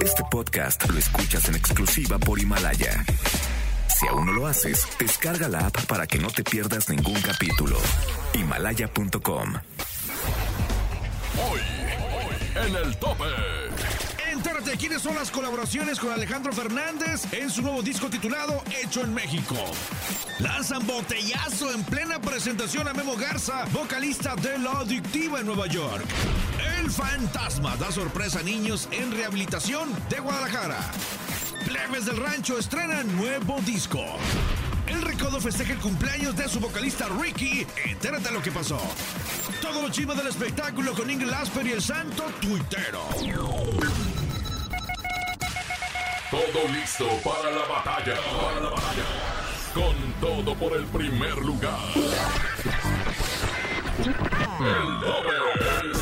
Este podcast lo escuchas en exclusiva por Himalaya. Si aún no lo haces, descarga la app para que no te pierdas ningún capítulo. Himalaya.com. Hoy, en el tope. Entérate quiénes son las colaboraciones con Alejandro Fernández en su nuevo disco titulado Hecho en México. Lanzan botellazo en plena presentación a Memo Garza, vocalista de La Adictiva en Nueva York. El Fantasma da sorpresa a niños en rehabilitación de Guadalajara. Plebes del Rancho estrenan nuevo disco. El Recodo festeja el cumpleaños de su vocalista Ricky. Entérate lo que pasó. Todo lo chisme del espectáculo con Ingrid Lasper y el santo tuitero. Todo listo para la batalla. Para la batalla. Con todo por el primer lugar. El tope.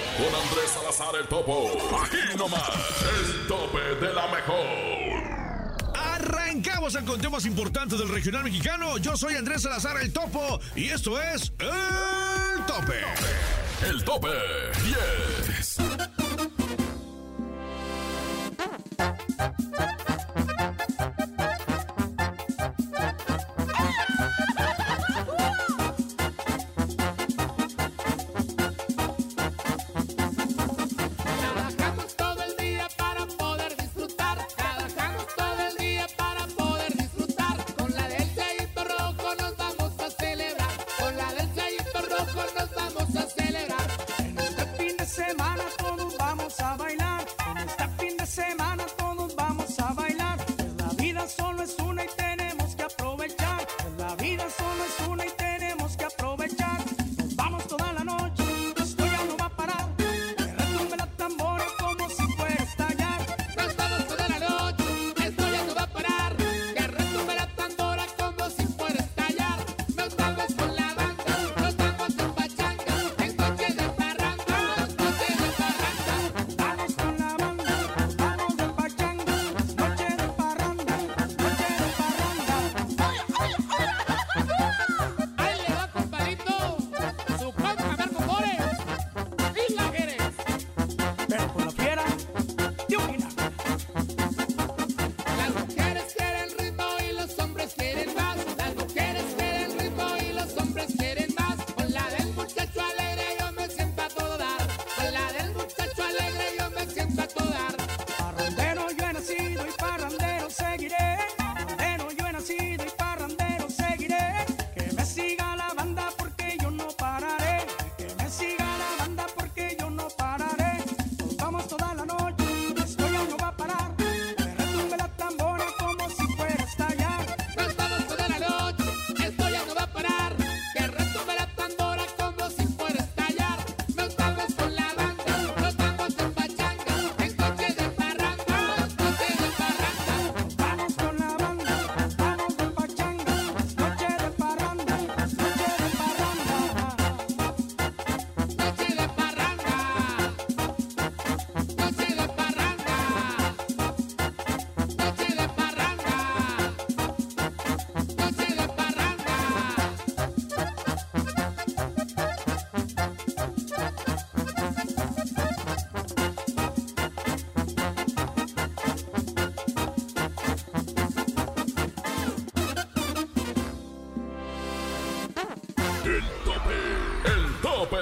Con Andrés Salazar el Topo. Aquí nomás. El tope de la mejor. Arrancamos el conteo más importante del regional mexicano. Yo soy Andrés Salazar el Topo y esto es El Tope. El tope 10.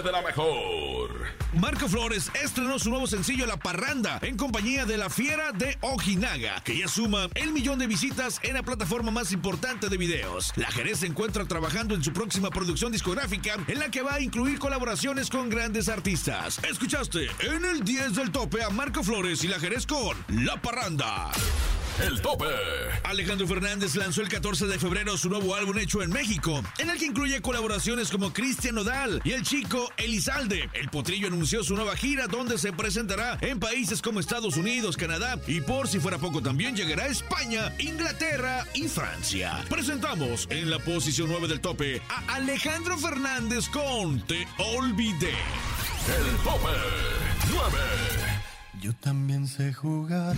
De la mejor. Marco Flores estrenó su nuevo sencillo La Parranda en compañía de La Fiera de Ojinaga, que ya suma el millón de visitas en la plataforma más importante de videos. La Jerez se encuentra trabajando en su próxima producción discográfica en la que va a incluir colaboraciones con grandes artistas. Escuchaste en el 10 del tope a Marco Flores y La Jerez con La Parranda. El tope. Alejandro Fernández lanzó el 14 de febrero su nuevo álbum hecho en México, en el que incluye colaboraciones como Cristian Nodal y el chico Elizalde. El potrillo anunció su nueva gira donde se presentará en países como Estados Unidos, Canadá y por si fuera poco también llegará a España, Inglaterra y Francia. Presentamos en la posición 9 del tope a Alejandro Fernández con Te Olvidé. El tope 9. Yo también sé jugar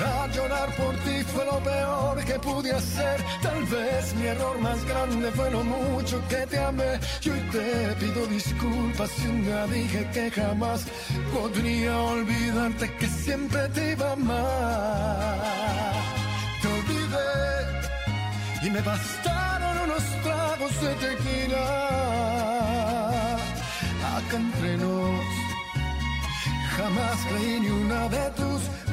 Llorar, llorar por ti fue lo peor que pude hacer. Tal vez mi error más grande fue lo mucho que te amé. Y hoy te pido disculpas si un día dije que jamás podría olvidarte que siempre te iba a amar. Te olvidé y me bastaron unos tragos de tequila. Acá entre nos jamás creí ni una de tus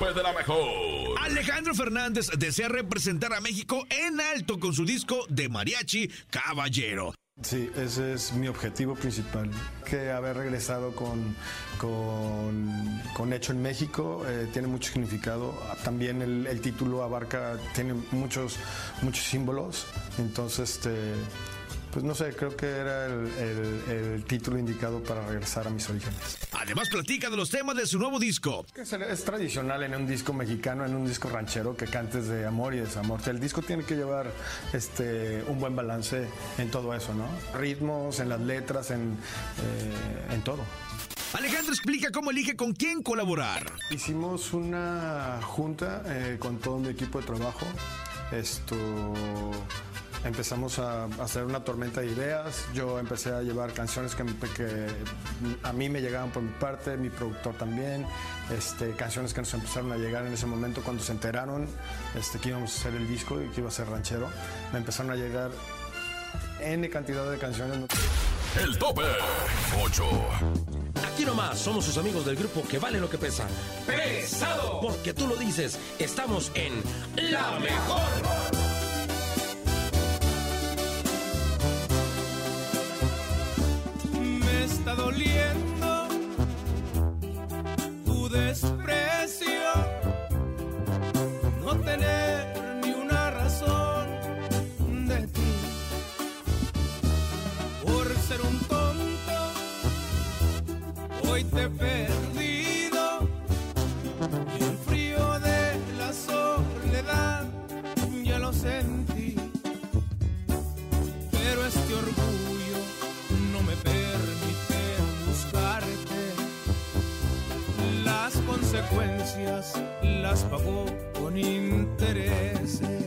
Tope de la mejor. Alejandro Fernández desea representar a México en alto con su disco de mariachi Caballero. Sí, ese es mi objetivo principal, que haber regresado con, con, con Hecho en México eh, tiene mucho significado. También el, el título abarca, tiene muchos, muchos símbolos, entonces, este, pues no sé, creo que era el, el- el título indicado para regresar a mis orígenes. Además platica de los temas de su nuevo disco. Es, es tradicional en un disco mexicano, en un disco ranchero, que cantes de amor y desamor. El disco tiene que llevar este, un buen balance en todo eso, ¿no? Ritmos, en las letras, en, eh, en todo. Alejandro explica cómo elige con quién colaborar. Hicimos una junta eh, con todo mi equipo de trabajo. Esto empezamos a hacer una tormenta de ideas. Yo empecé a llevar canciones que, que a mí me llegaban por mi parte, mi productor también. Este, canciones que nos empezaron a llegar en ese momento cuando se enteraron este, que íbamos a hacer el disco y que iba a ser ranchero. Me empezaron a llegar N cantidad de canciones. El tope 8. Aquí nomás somos sus amigos del grupo que vale lo que pesa. ¡Pesado! Porque tú lo dices, estamos en La Mejor. Está doliendo consecuencias las pagó con intereses.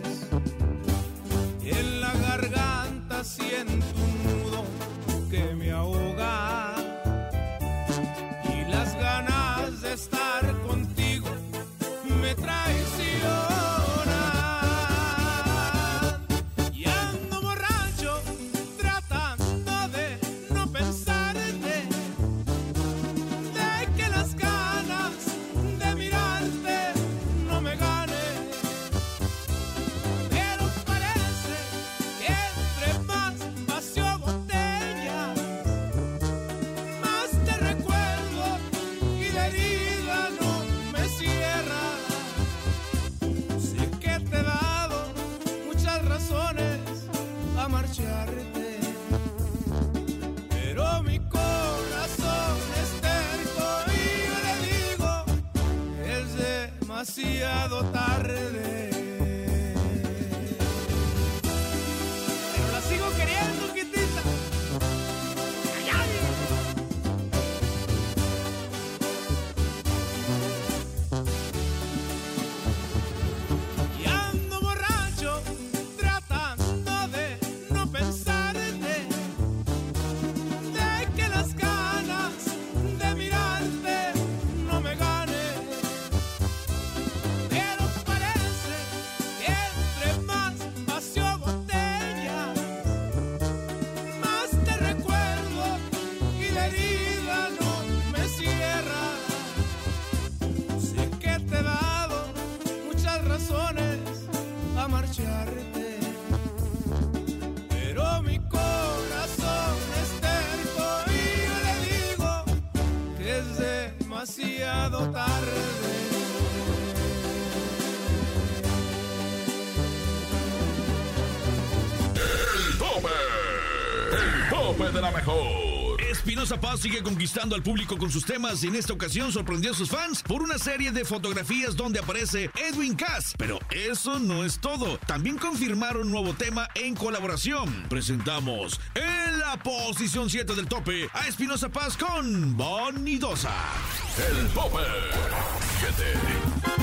De la mejor. Espinosa Paz sigue conquistando al público con sus temas y en esta ocasión sorprendió a sus fans por una serie de fotografías donde aparece Edwin Cass. Pero eso no es todo. También confirmaron nuevo tema en colaboración. Presentamos en la posición 7 del tope a Espinosa Paz con Bonidosa. El tope. 7.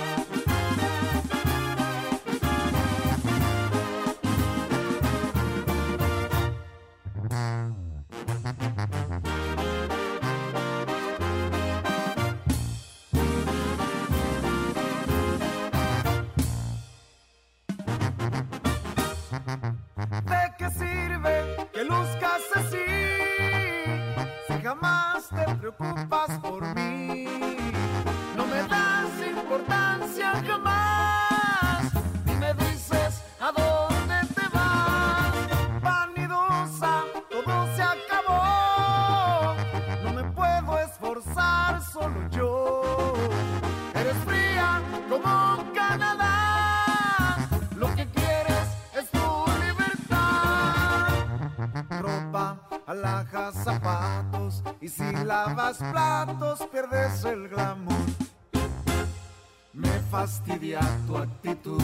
Lavas platos pierdes el glamour. Me fastidia tu actitud.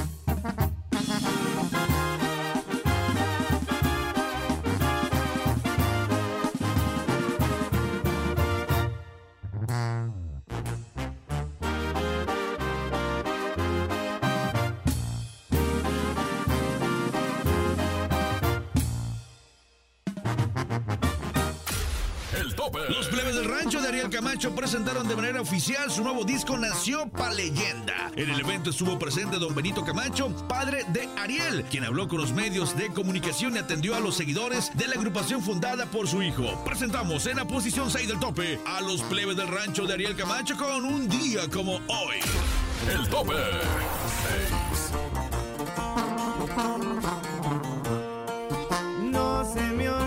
Camacho presentaron de manera oficial su nuevo disco Nació pa' Leyenda. En el evento estuvo presente don Benito Camacho, padre de Ariel, quien habló con los medios de comunicación y atendió a los seguidores de la agrupación fundada por su hijo. Presentamos en la posición 6 del tope a los plebes del rancho de Ariel Camacho con un día como hoy. El tope. No se me ha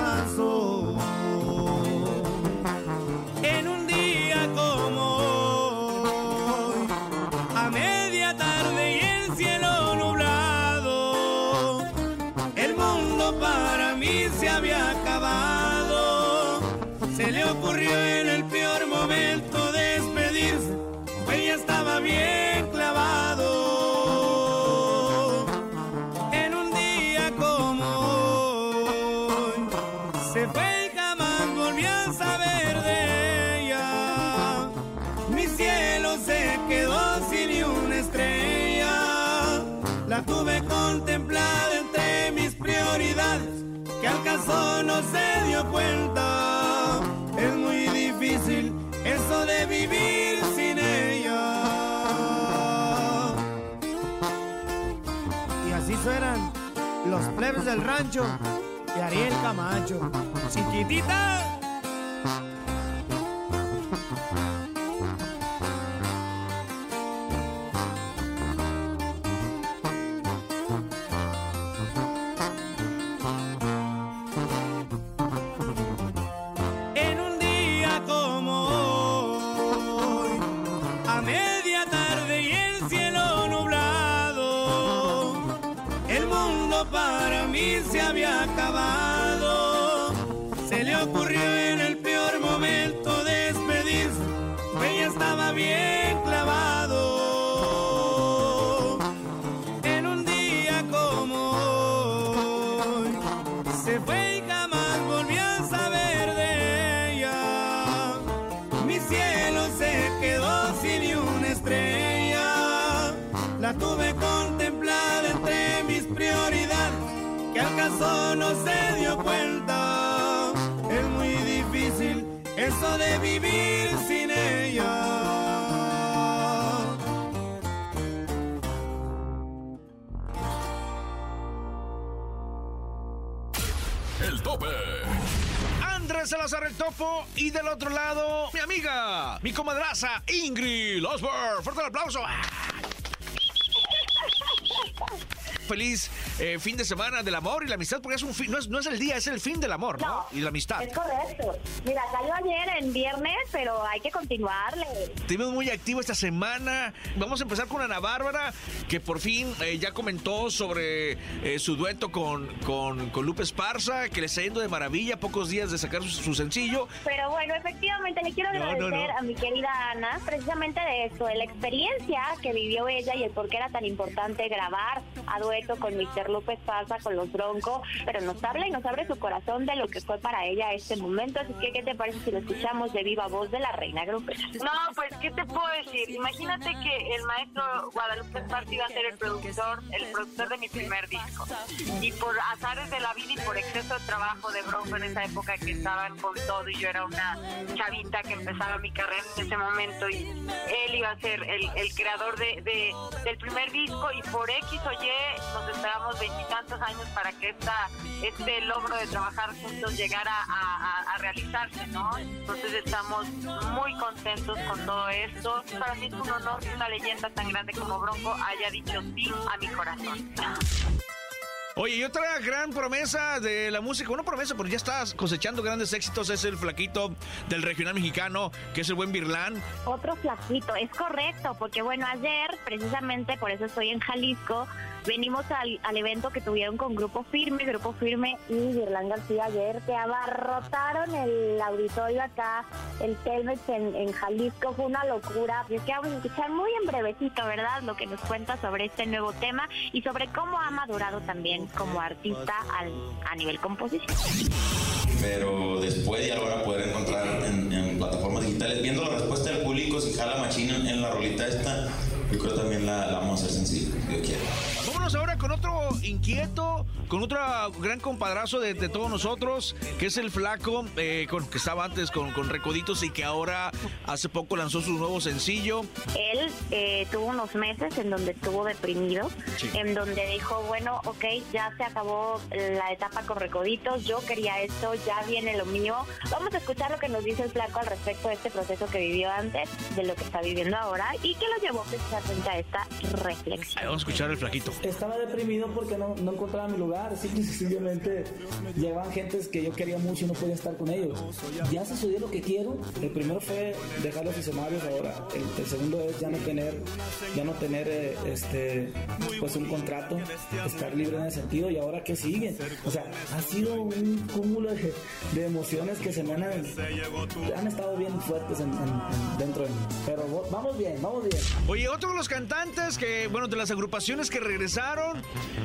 Se dio cuenta. Es muy difícil eso de vivir sin ella. Y así suenan los plebes del rancho de Ariel Camacho. Chiquitita. Se había acabado. De vivir sin ella. El tope. Andrés Salazar el Topo y del otro lado, mi amiga, mi comadraza Ingrid Osborne. Fuerte el aplauso. ¡Ah! Feliz eh, fin de semana del amor y la amistad, porque es un fin, no es, no es el día, es el fin del amor, ¿no? No, Y la amistad. Es correcto. Mira, salió ayer en viernes, pero hay que continuarle. Estuvimos muy activos esta semana. Vamos a empezar con Ana Bárbara, que por fin eh, ya comentó sobre eh, su dueto con, con, con Lupe Esparza, que le está yendo de maravilla, pocos días de sacar su, su sencillo. Pero bueno, efectivamente le quiero no, agradecer no. a mi querida Ana precisamente de esto, de la experiencia que vivió ella y el por qué era tan importante grabar a dueto con Mr. López Pasa, con los Broncos, pero nos habla y nos abre su corazón de lo que fue para ella este momento. Así que, ¿qué te parece si lo escuchamos de viva voz de la reina grupera? No, pues, ¿qué te puedo decir? Imagínate que el maestro Guadalupe Esparza iba a ser el productor, el productor de mi primer disco. Y por azares de la vida y por exceso de trabajo de Bronco en esa época que estaban con todo y yo era una chavita que empezaba mi carrera en ese momento y él iba a ser el, creador de, de- del primer disco y por X o Y nos esperamos veintitantos años para que esta, este logro de trabajar juntos llegara a, a- a realizarse, ¿no? Entonces estamos muy contentos con todo esto. Para mí es un honor que una leyenda tan grande como Bronco haya dicho sí a mi corazón. Oye, y otra gran promesa de la música, una promesa, porque ya estás cosechando grandes éxitos, es el flaquito del regional mexicano, que es el buen Virlán. Otro flaquito, es correcto, porque bueno, ayer, precisamente por eso estoy en Jalisco, venimos al, al evento que tuvieron con Grupo Firme, Grupo Firme y Virlán García ayer, que abarrotaron el auditorio acá, el Telmex en, Jalisco, fue una locura. Y es que vamos a escuchar muy en brevecito, ¿verdad? Lo que nos cuenta sobre este nuevo tema y sobre cómo ha madurado también como artista al- a nivel composición. pero después ya lo van a poder encontrar en, plataformas digitales. Viendo la respuesta del público, si jala machina en, la rolita esta, yo creo también la, la vamos a hacer sencilla, si Dios Vámonos ahora con otro inquieto, con otro gran compadrazo de, de todos nosotros, que es el flaco, eh, con, que estaba antes con, con Recoditos y que ahora hace poco lanzó su nuevo sencillo. Él eh, tuvo unos meses en donde estuvo deprimido, Sí. en donde dijo, bueno, ok, ya se acabó la etapa con Recoditos, yo quería esto, ya viene lo mío. Vamos a escuchar lo que nos dice el flaco al respecto de este proceso que vivió antes, de lo que está viviendo ahora y que lo llevó precisamente a esta reflexión. Ahí vamos a escuchar el flaquito. Estaba deprimido porque no, encontraba mi lugar. Simple y sencillamente llegaban gentes que yo quería mucho y no podía estar con ellos. Ya sucedió lo que quiero. El primero fue dejar los escenarios ahora. El, el segundo es ya no tener, ya no tener eh, este, pues un contrato, estar libre en ese sentido. Y ahora qué sigue. O sea, ha sido un cúmulo de, de emociones que se me han, han estado bien fuertes en- en- en- dentro de mí. Pero vamos bien, vamos bien. Oye, otro de los cantantes que, bueno, de las agrupaciones que regresaron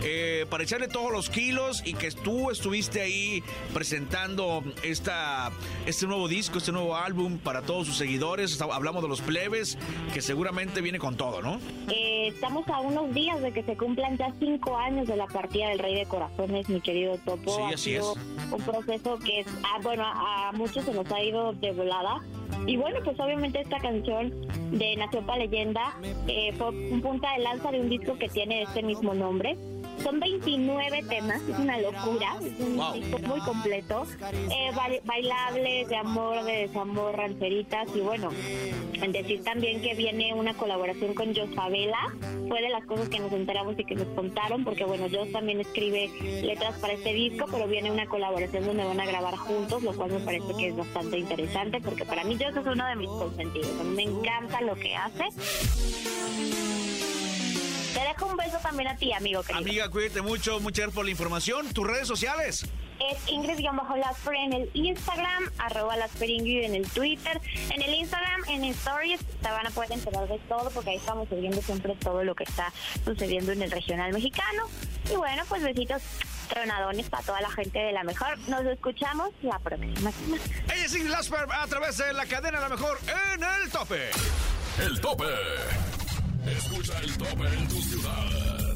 eh, para echarle todos los kilos y que tú estuviste ahí presentando esta, este nuevo disco, este nuevo álbum para todos sus seguidores. Hablamos de los plebes, que seguramente viene con todo, ¿no? Eh, estamos a unos días de que se cumplan ya cinco años de la partida del Rey de Corazones, mi querido Topo. Sí, Ha así sido es. Un proceso que, ah, bueno, a, a muchos se nos ha ido de volada. Y bueno, pues obviamente esta canción de Nació para Leyenda eh, fue un punta de lanza de un disco que tiene este mismo nombre. Son 29 temas, es una locura, es un Wow. disco muy completo. Eh, ba- bailables, de amor, de desamor, rancheritas y bueno, en decir también que viene una colaboración con Jos Favela, fue de las cosas que nos enteramos y que nos contaron, porque bueno, Jos también escribe letras para este disco, pero viene una colaboración donde van a grabar juntos, lo cual me parece que es bastante interesante, porque para mí Jos es uno de mis consentidos, a mí me encanta lo que hace. Te dejo un beso también a ti, amigo querido. Amiga, cuídate mucho, muchas gracias por la información. Tus redes sociales. Es Ingrid-Lasper en el Instagram, arroba Lasper Ingrid en el Twitter. En el Instagram, en Stories, se van a poder enterar de todo porque ahí estamos subiendo siempre todo lo que está sucediendo en el regional mexicano. Y bueno, pues besitos tronadones para toda la gente de la mejor. Nos escuchamos la próxima semana. Ella es Ingrid Lasper a través de la cadena La Mejor en el tope. El tope. Escucha el tope en tu ciudad.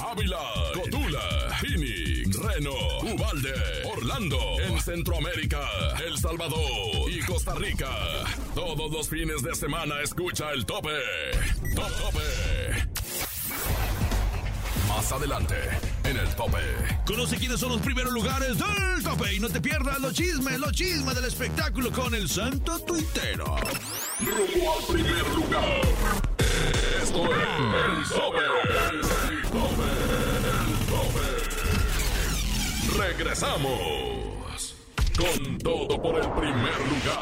Ávila, Cotula, Phoenix, Reno, Ubalde, Orlando, en Centroamérica, El Salvador y Costa Rica. Todos los fines de semana escucha el tope. Top tope. Más adelante, en el tope. Conoce quiénes son los primeros lugares del tope y no te pierdas los chismes, los chismes del espectáculo con el santo tuitero. Rumbo al primer lugar. Esto es el tope. El tope. Regresamos. Con todo por el primer lugar.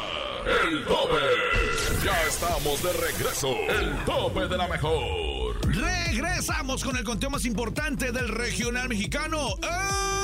El tope. Ya estamos de regreso. El tope de la mejor. Regresamos con el conteo más importante del regional mexicano, el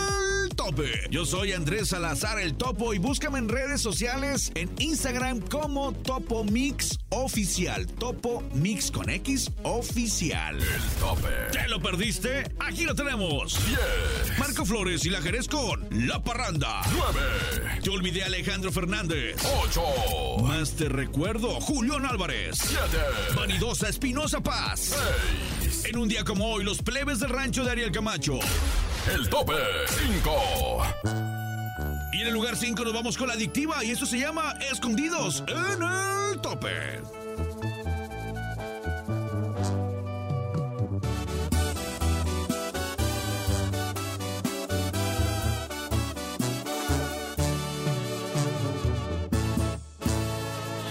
tope. Yo soy Andrés Salazar el Topo y búscame en redes sociales en Instagram como Topo Mix Oficial. Topo Mix con X Oficial. El tope. ¿Te lo perdiste? Aquí lo tenemos. 10, Marco Flores y la Jerez con La Parranda. 9, Te olvidé Alejandro Fernández. 8, Más te recuerdo, Julián Álvarez. 7, Vanidosa Espinosa Paz. 6, En un día como hoy, los plebes del rancho de Ariel Camacho. El tope. 5, Y en el lugar 5 nos vamos con la adictiva y esto se llama Escondidos en el tope.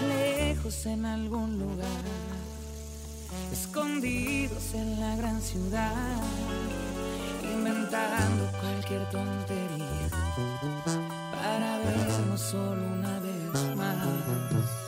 lejos en algún lugar, escondidos en la gran ciudad, inventando cualquier tontería para vernos solo una vez más.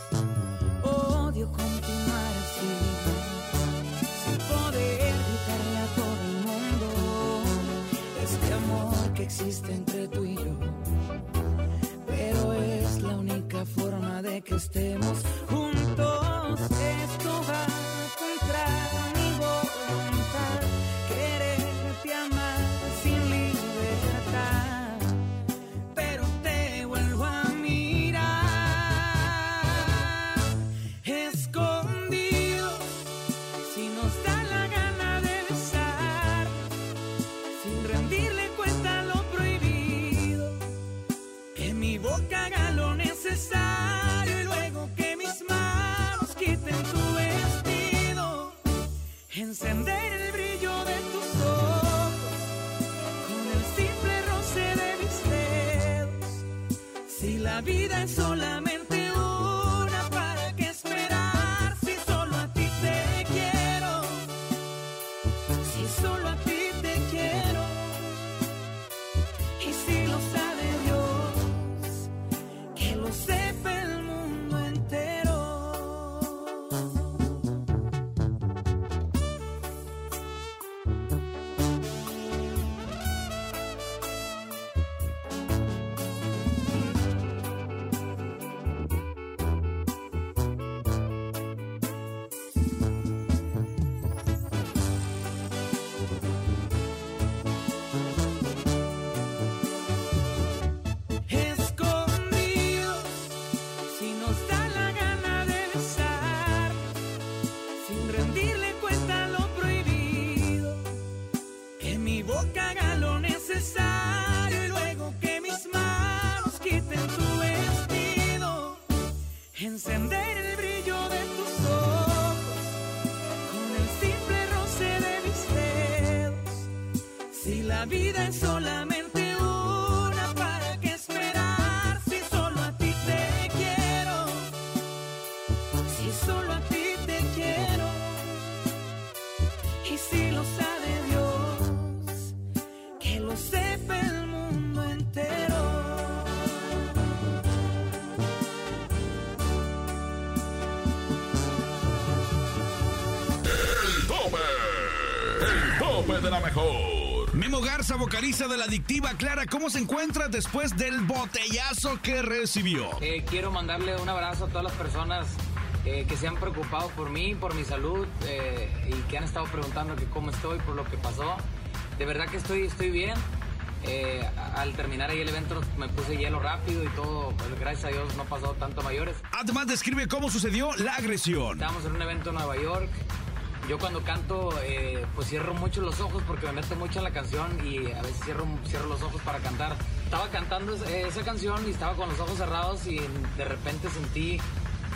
La mejor. Memo Garza, vocalista de la adictiva Clara, ¿cómo se encuentra después del botellazo que recibió? Eh, quiero mandarle un abrazo a todas las personas eh, que se han preocupado por mí, por mi salud eh, y que han estado preguntando que cómo estoy por lo que pasó. De verdad que estoy, estoy bien. Eh, al terminar ahí el evento me puse hielo rápido y todo, pues, gracias a Dios no pasó tanto a mayores. Además, describe cómo sucedió la agresión. Estábamos en un evento en Nueva York. Yo cuando canto, eh, pues cierro mucho los ojos porque me meto mucho en la canción y a veces cierro, cierro los ojos para cantar. Estaba cantando esa- esa canción y estaba con los ojos cerrados y de repente sentí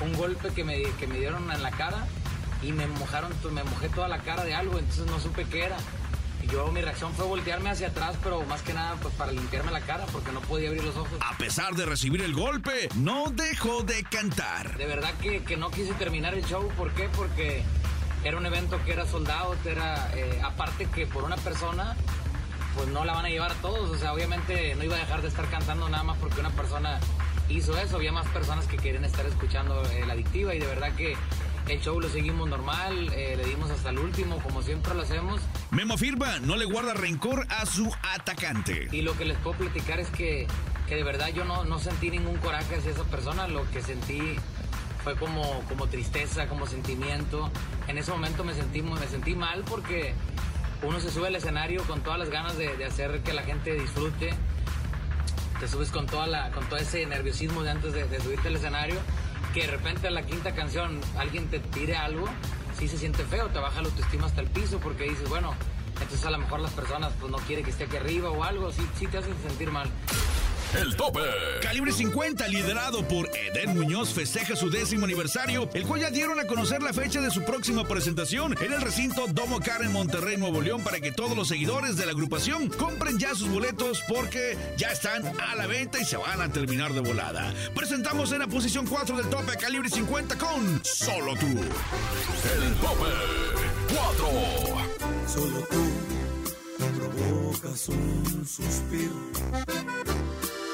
un golpe que me, que me dieron en la cara y me mojaron, me mojé toda la cara de algo, entonces no supe qué era. Y yo mi reacción fue voltearme hacia atrás, pero más que nada pues para limpiarme la cara porque no podía abrir los ojos. A pesar de recibir el golpe, no dejó de cantar. De verdad que, que no quise terminar el show. ¿Por qué? Porque era un evento que era soldado, era eh, aparte que por una persona, pues no la van a llevar a todos. O sea, obviamente no iba a dejar de estar cantando nada más porque una persona hizo eso. Había más personas que querían estar escuchando eh, la adictiva y de verdad que El show lo seguimos normal, eh, le dimos hasta el último, como siempre lo hacemos. Memo afirma, no le guarda rencor a su atacante. Y lo que les puedo platicar es que, que de verdad yo no, no sentí ningún coraje hacia esa persona, lo que sentí fue como, como tristeza, como sentimiento. En ese momento me sentí, me sentí mal porque uno se sube al escenario con todas las ganas de, de hacer que la gente disfrute. Te subes con, toda la, con todo ese nerviosismo de antes de, de subirte al escenario, que de repente a la quinta canción alguien te tire algo, sí se siente feo, te baja la autoestima hasta el piso porque dices, bueno, entonces a lo mejor las personas pues no quieren que esté aquí arriba o algo, sí, sí te hacen sentir mal. El tope. Calibre 50, liderado por Eden Muñoz, festeja su décimo aniversario, el cual ya dieron a conocer la fecha de su próxima presentación en el recinto Domo Car en Monterrey, Nuevo León, para que todos los seguidores de la agrupación compren ya sus boletos porque ya están a la venta y se van a terminar de volada. Presentamos en la posición 4 del tope Calibre 50 con Solo tú. El tope 4. Solo tú provocas un suspiro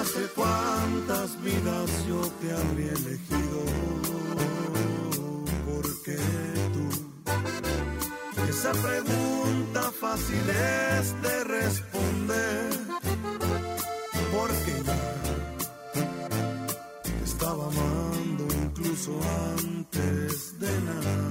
hace cuántas vidas yo te habría elegido, porque tú, esa pregunta fácil es de responder, porque ya te estaba amando incluso antes de nacer.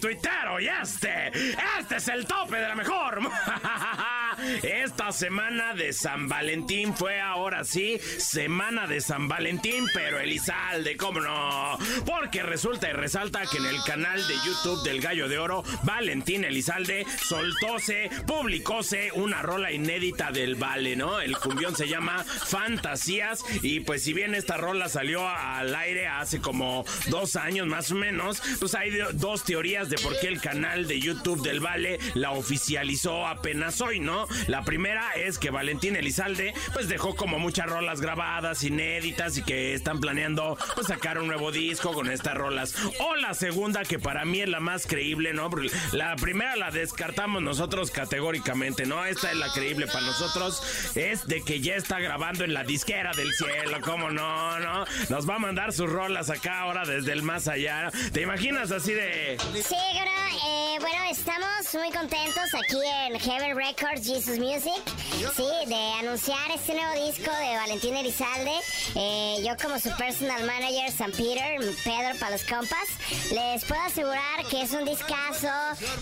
Tuitero y este, este es el tope de la mejor. Esta semana de San Valentín fue ahora sí semana de San Valentín, pero Elizalde, ¿cómo no? Porque resulta y resalta que en el canal de YouTube del Gallo de Oro, Valentín Elizalde soltóse, publicóse una rola inédita del Vale, ¿no? El cumbión se llama Fantasías y pues si bien esta rola salió al aire hace como dos años más o menos, pues hay dos teorías de por qué el canal de YouTube del Vale la oficializó apenas hoy, ¿no? La primera es que Valentín Elizalde pues dejó como muchas rolas grabadas, inéditas y que están planeando pues sacar un nuevo disco con estas rolas. O la segunda que para mí es la más creíble, ¿no? La primera la descartamos nosotros categóricamente, ¿no? Esta es la creíble para nosotros. Es de que ya está grabando en la disquera del cielo, ¿cómo no? ¿No? Nos va a mandar sus rolas acá ahora desde el más allá. ¿Te imaginas así de... Sí, eh, bueno, estamos muy contentos aquí en Heaven Records Jesus Music, sí, de anunciar este nuevo disco de Valentín Elizalde. Eh, yo como su personal manager, San Peter, Pedro para los compas, les puedo asegurar que es un discazo,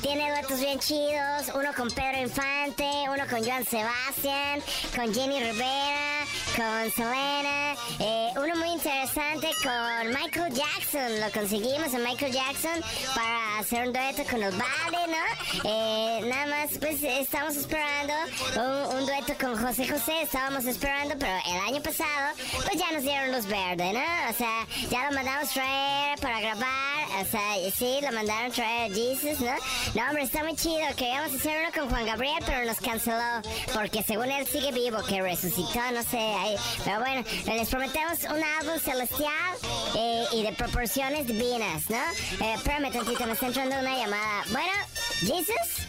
tiene duetos bien chidos, uno con Pedro Infante, uno con Joan Sebastián, con Jenny Rivera, con Selena, eh, uno muy interesante con Michael Jackson, lo conseguimos a Michael Jackson para hacer un dueto con Vale, ¿no? Eh, nada más, pues estamos esperando un, un dueto con José José, estábamos esperando, pero el año pasado, pues ya nos dieron luz verde, ¿no? O sea, ya lo mandamos traer para grabar, o sea, sí, lo mandaron traer a Jesus, ¿no? No, hombre, está muy chido, queríamos hacer uno con Juan Gabriel, pero nos canceló, porque según él sigue vivo, que resucitó, no sé, ahí. pero bueno, les prometemos un álbum celestial eh, y de proporciones divinas, ¿no? Eh, espérame tantito, me está entrando una llamada. Bueno, Jesus,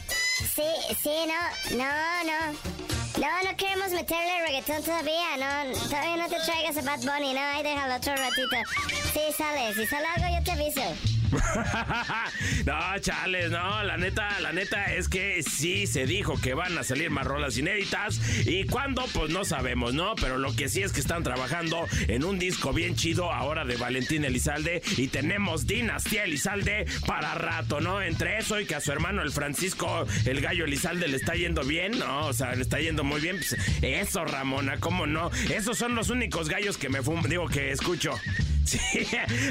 sí, sí, no, no, no. No, no queremos meterle reggaetón todavía, no, todavía no te traigas a Bad Bunny, no, ahí déjalo otro ratito. Sí, sale, si sale algo yo te aviso. no, chales, no, la neta, la neta es que sí se dijo que van a salir más rolas inéditas y cuándo, pues no sabemos, ¿no? Pero lo que sí es que están trabajando en un disco bien chido ahora de Valentín Elizalde y tenemos Dinastía Elizalde para rato, ¿no? Entre eso y que a su hermano el Francisco, el gallo Elizalde le está yendo bien, ¿no? O sea, le está yendo muy bien, pues eso, Ramona, ¿cómo no? Esos son los únicos gallos que me fumo, digo que escucho. Sí.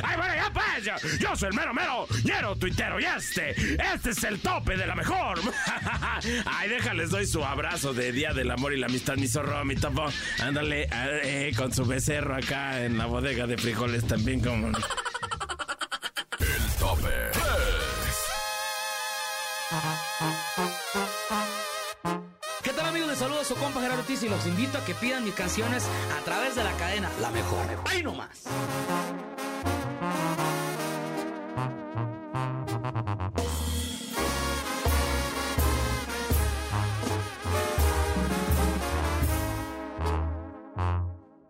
Ay, bueno, ya pues, yo, yo soy el mero mero, ñero tuitero y este, este es el tope de la mejor. Ay, déjales, doy su abrazo de Día del Amor y la Amistad, mi zorro, mi topo. Ándale, eh, con su becerro acá en la bodega de frijoles también como... El tope ¿Qué tal amigos? Les y los invito a que pidan mis canciones a través de la cadena La Mejor. ¡Ahí nomás!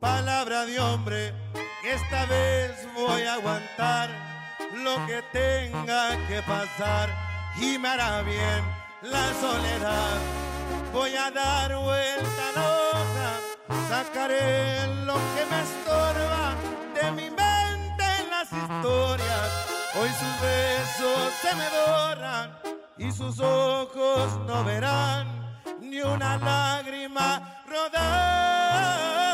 Palabra de hombre, esta vez voy a aguantar lo que tenga que pasar y me hará bien la soledad. Voy a dar vuelta a la hoja, sacaré lo que me estorba de mi mente en las historias. Hoy sus besos se me doran y sus ojos no verán ni una lágrima rodar.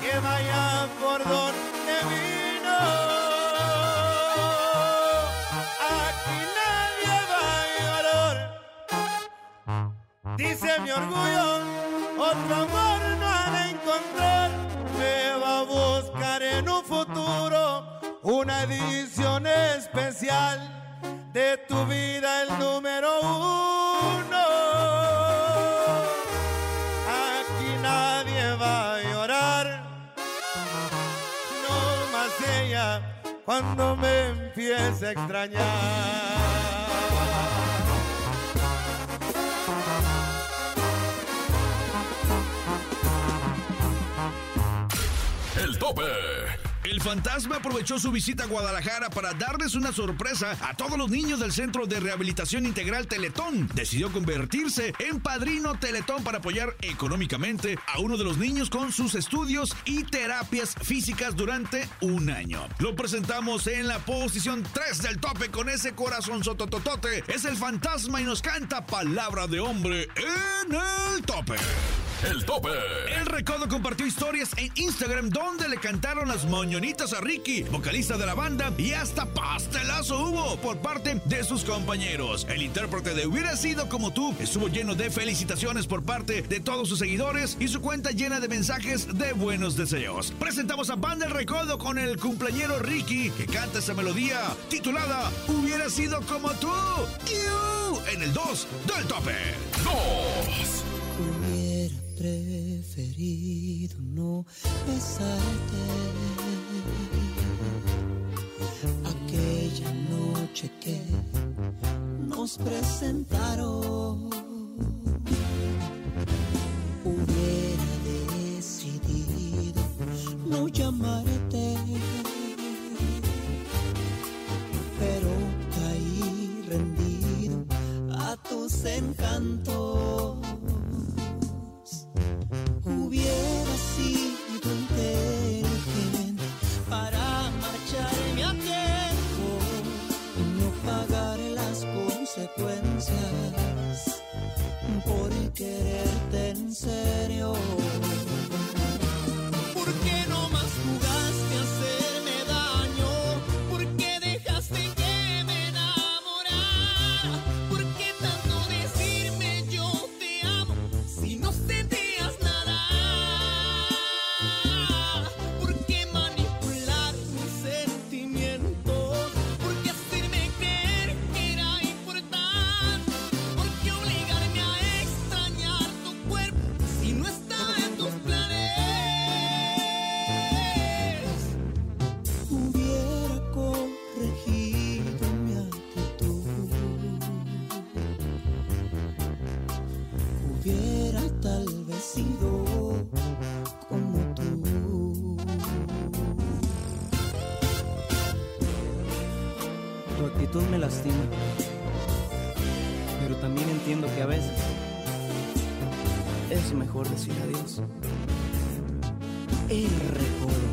que vaya por donde vino. Aquí nadie va valor. Dice mi orgullo, otro amor no encontrar. Me va a buscar en un futuro una edición especial de tu vida, el número uno. Cuando me empiece a extrañar. El tope. El fantasma aprovechó su visita a Guadalajara para darles una sorpresa a todos los niños del Centro de Rehabilitación Integral Teletón. Decidió convertirse en padrino Teletón para apoyar económicamente a uno de los niños con sus estudios y terapias físicas durante un año. Lo presentamos en la posición 3 del tope con ese corazón sotototote. Es el fantasma y nos canta palabra de hombre en el tope. El tope. El Recodo compartió historias en Instagram donde le cantaron las moñonitas a Ricky, vocalista de la banda, y hasta pastelazo hubo por parte de sus compañeros. El intérprete de Hubiera sido como tú estuvo lleno de felicitaciones por parte de todos sus seguidores y su cuenta llena de mensajes de buenos deseos. Presentamos a Banda El Recodo con el cumpleañero Ricky que canta esa melodía titulada Hubiera sido como tú. ¡Iu! En el 2 del tope. 2. Hubiera preferido no besarte aquella noche que nos presentaron. Hubiera decidido no llamarte, pero caí rendido a tus encantos. Mejor decir adiós. El recodo.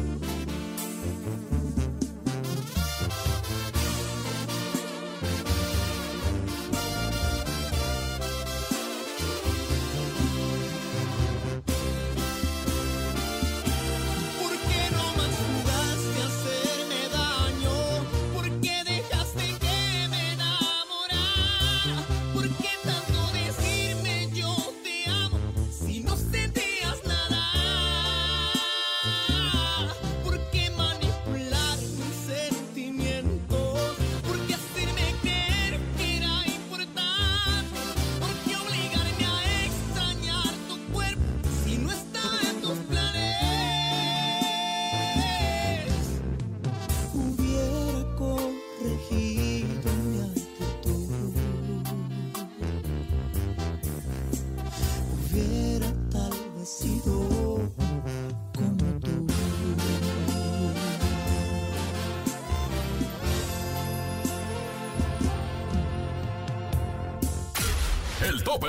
Tope.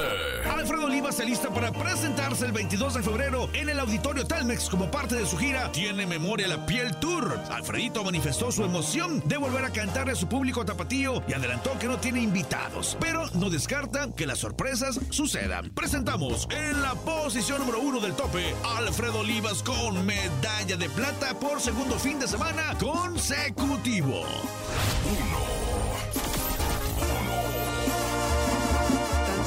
Alfredo Oliva se lista para presentarse el 22 de febrero en el Auditorio Telmex como parte de su gira Tiene Memoria la Piel Tour. Alfredito manifestó su emoción de volver a cantarle a su público tapatío y adelantó que no tiene invitados, pero no descarta que las sorpresas sucedan. Presentamos en la posición número uno del tope Alfredo Olivas con medalla de plata por segundo fin de semana consecutivo.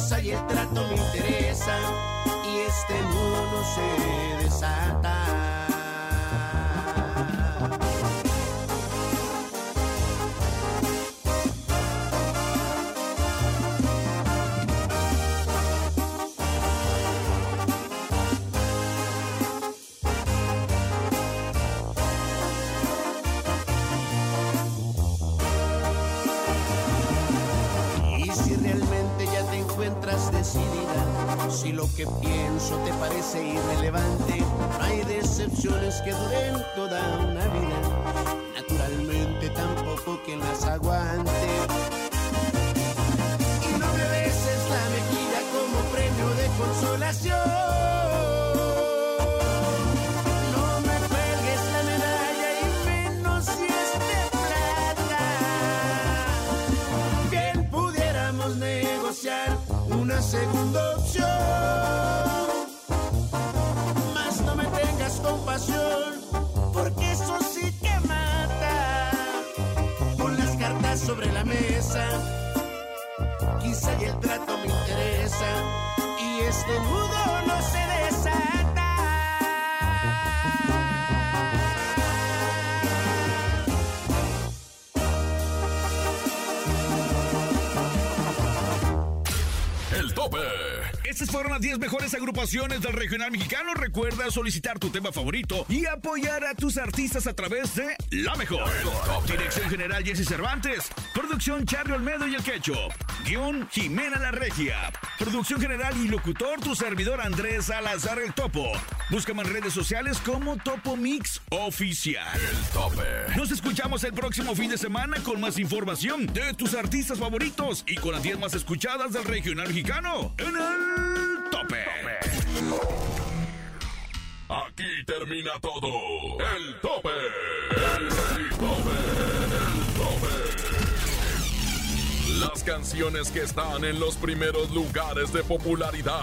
Quizá y el trato me interesa y este nudo no se pienso te parece irrelevante, hay decepciones que duren toda una vida. Estas fueron las 10 mejores agrupaciones del regional mexicano. Recuerda solicitar tu tema favorito y apoyar a tus artistas a través de La Mejor. Dirección General Jesse Cervantes. Producción Charlie Olmedo y El Quecho. Guión Jimena La Regia. Producción General y locutor tu servidor Andrés Salazar El Topo. Búscame en redes sociales como Topo Mix Oficial. El tope. Nos escuchamos el próximo fin de semana con más información de tus artistas favoritos y con las 10 más escuchadas del regional mexicano en el tope. Aquí termina todo. El tope. El tope. Las canciones que están en los primeros lugares de popularidad.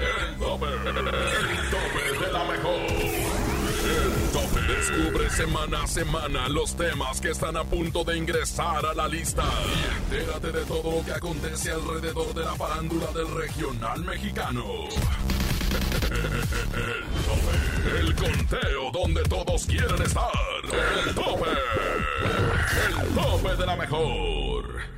El tope. El tope de la mejor. El tope. Descubre semana a semana los temas que están a punto de ingresar a la lista. Y entérate de todo lo que acontece alrededor de la farándula del regional mexicano. El tope. El conteo donde todos quieren estar. El tope. El tope de la mejor.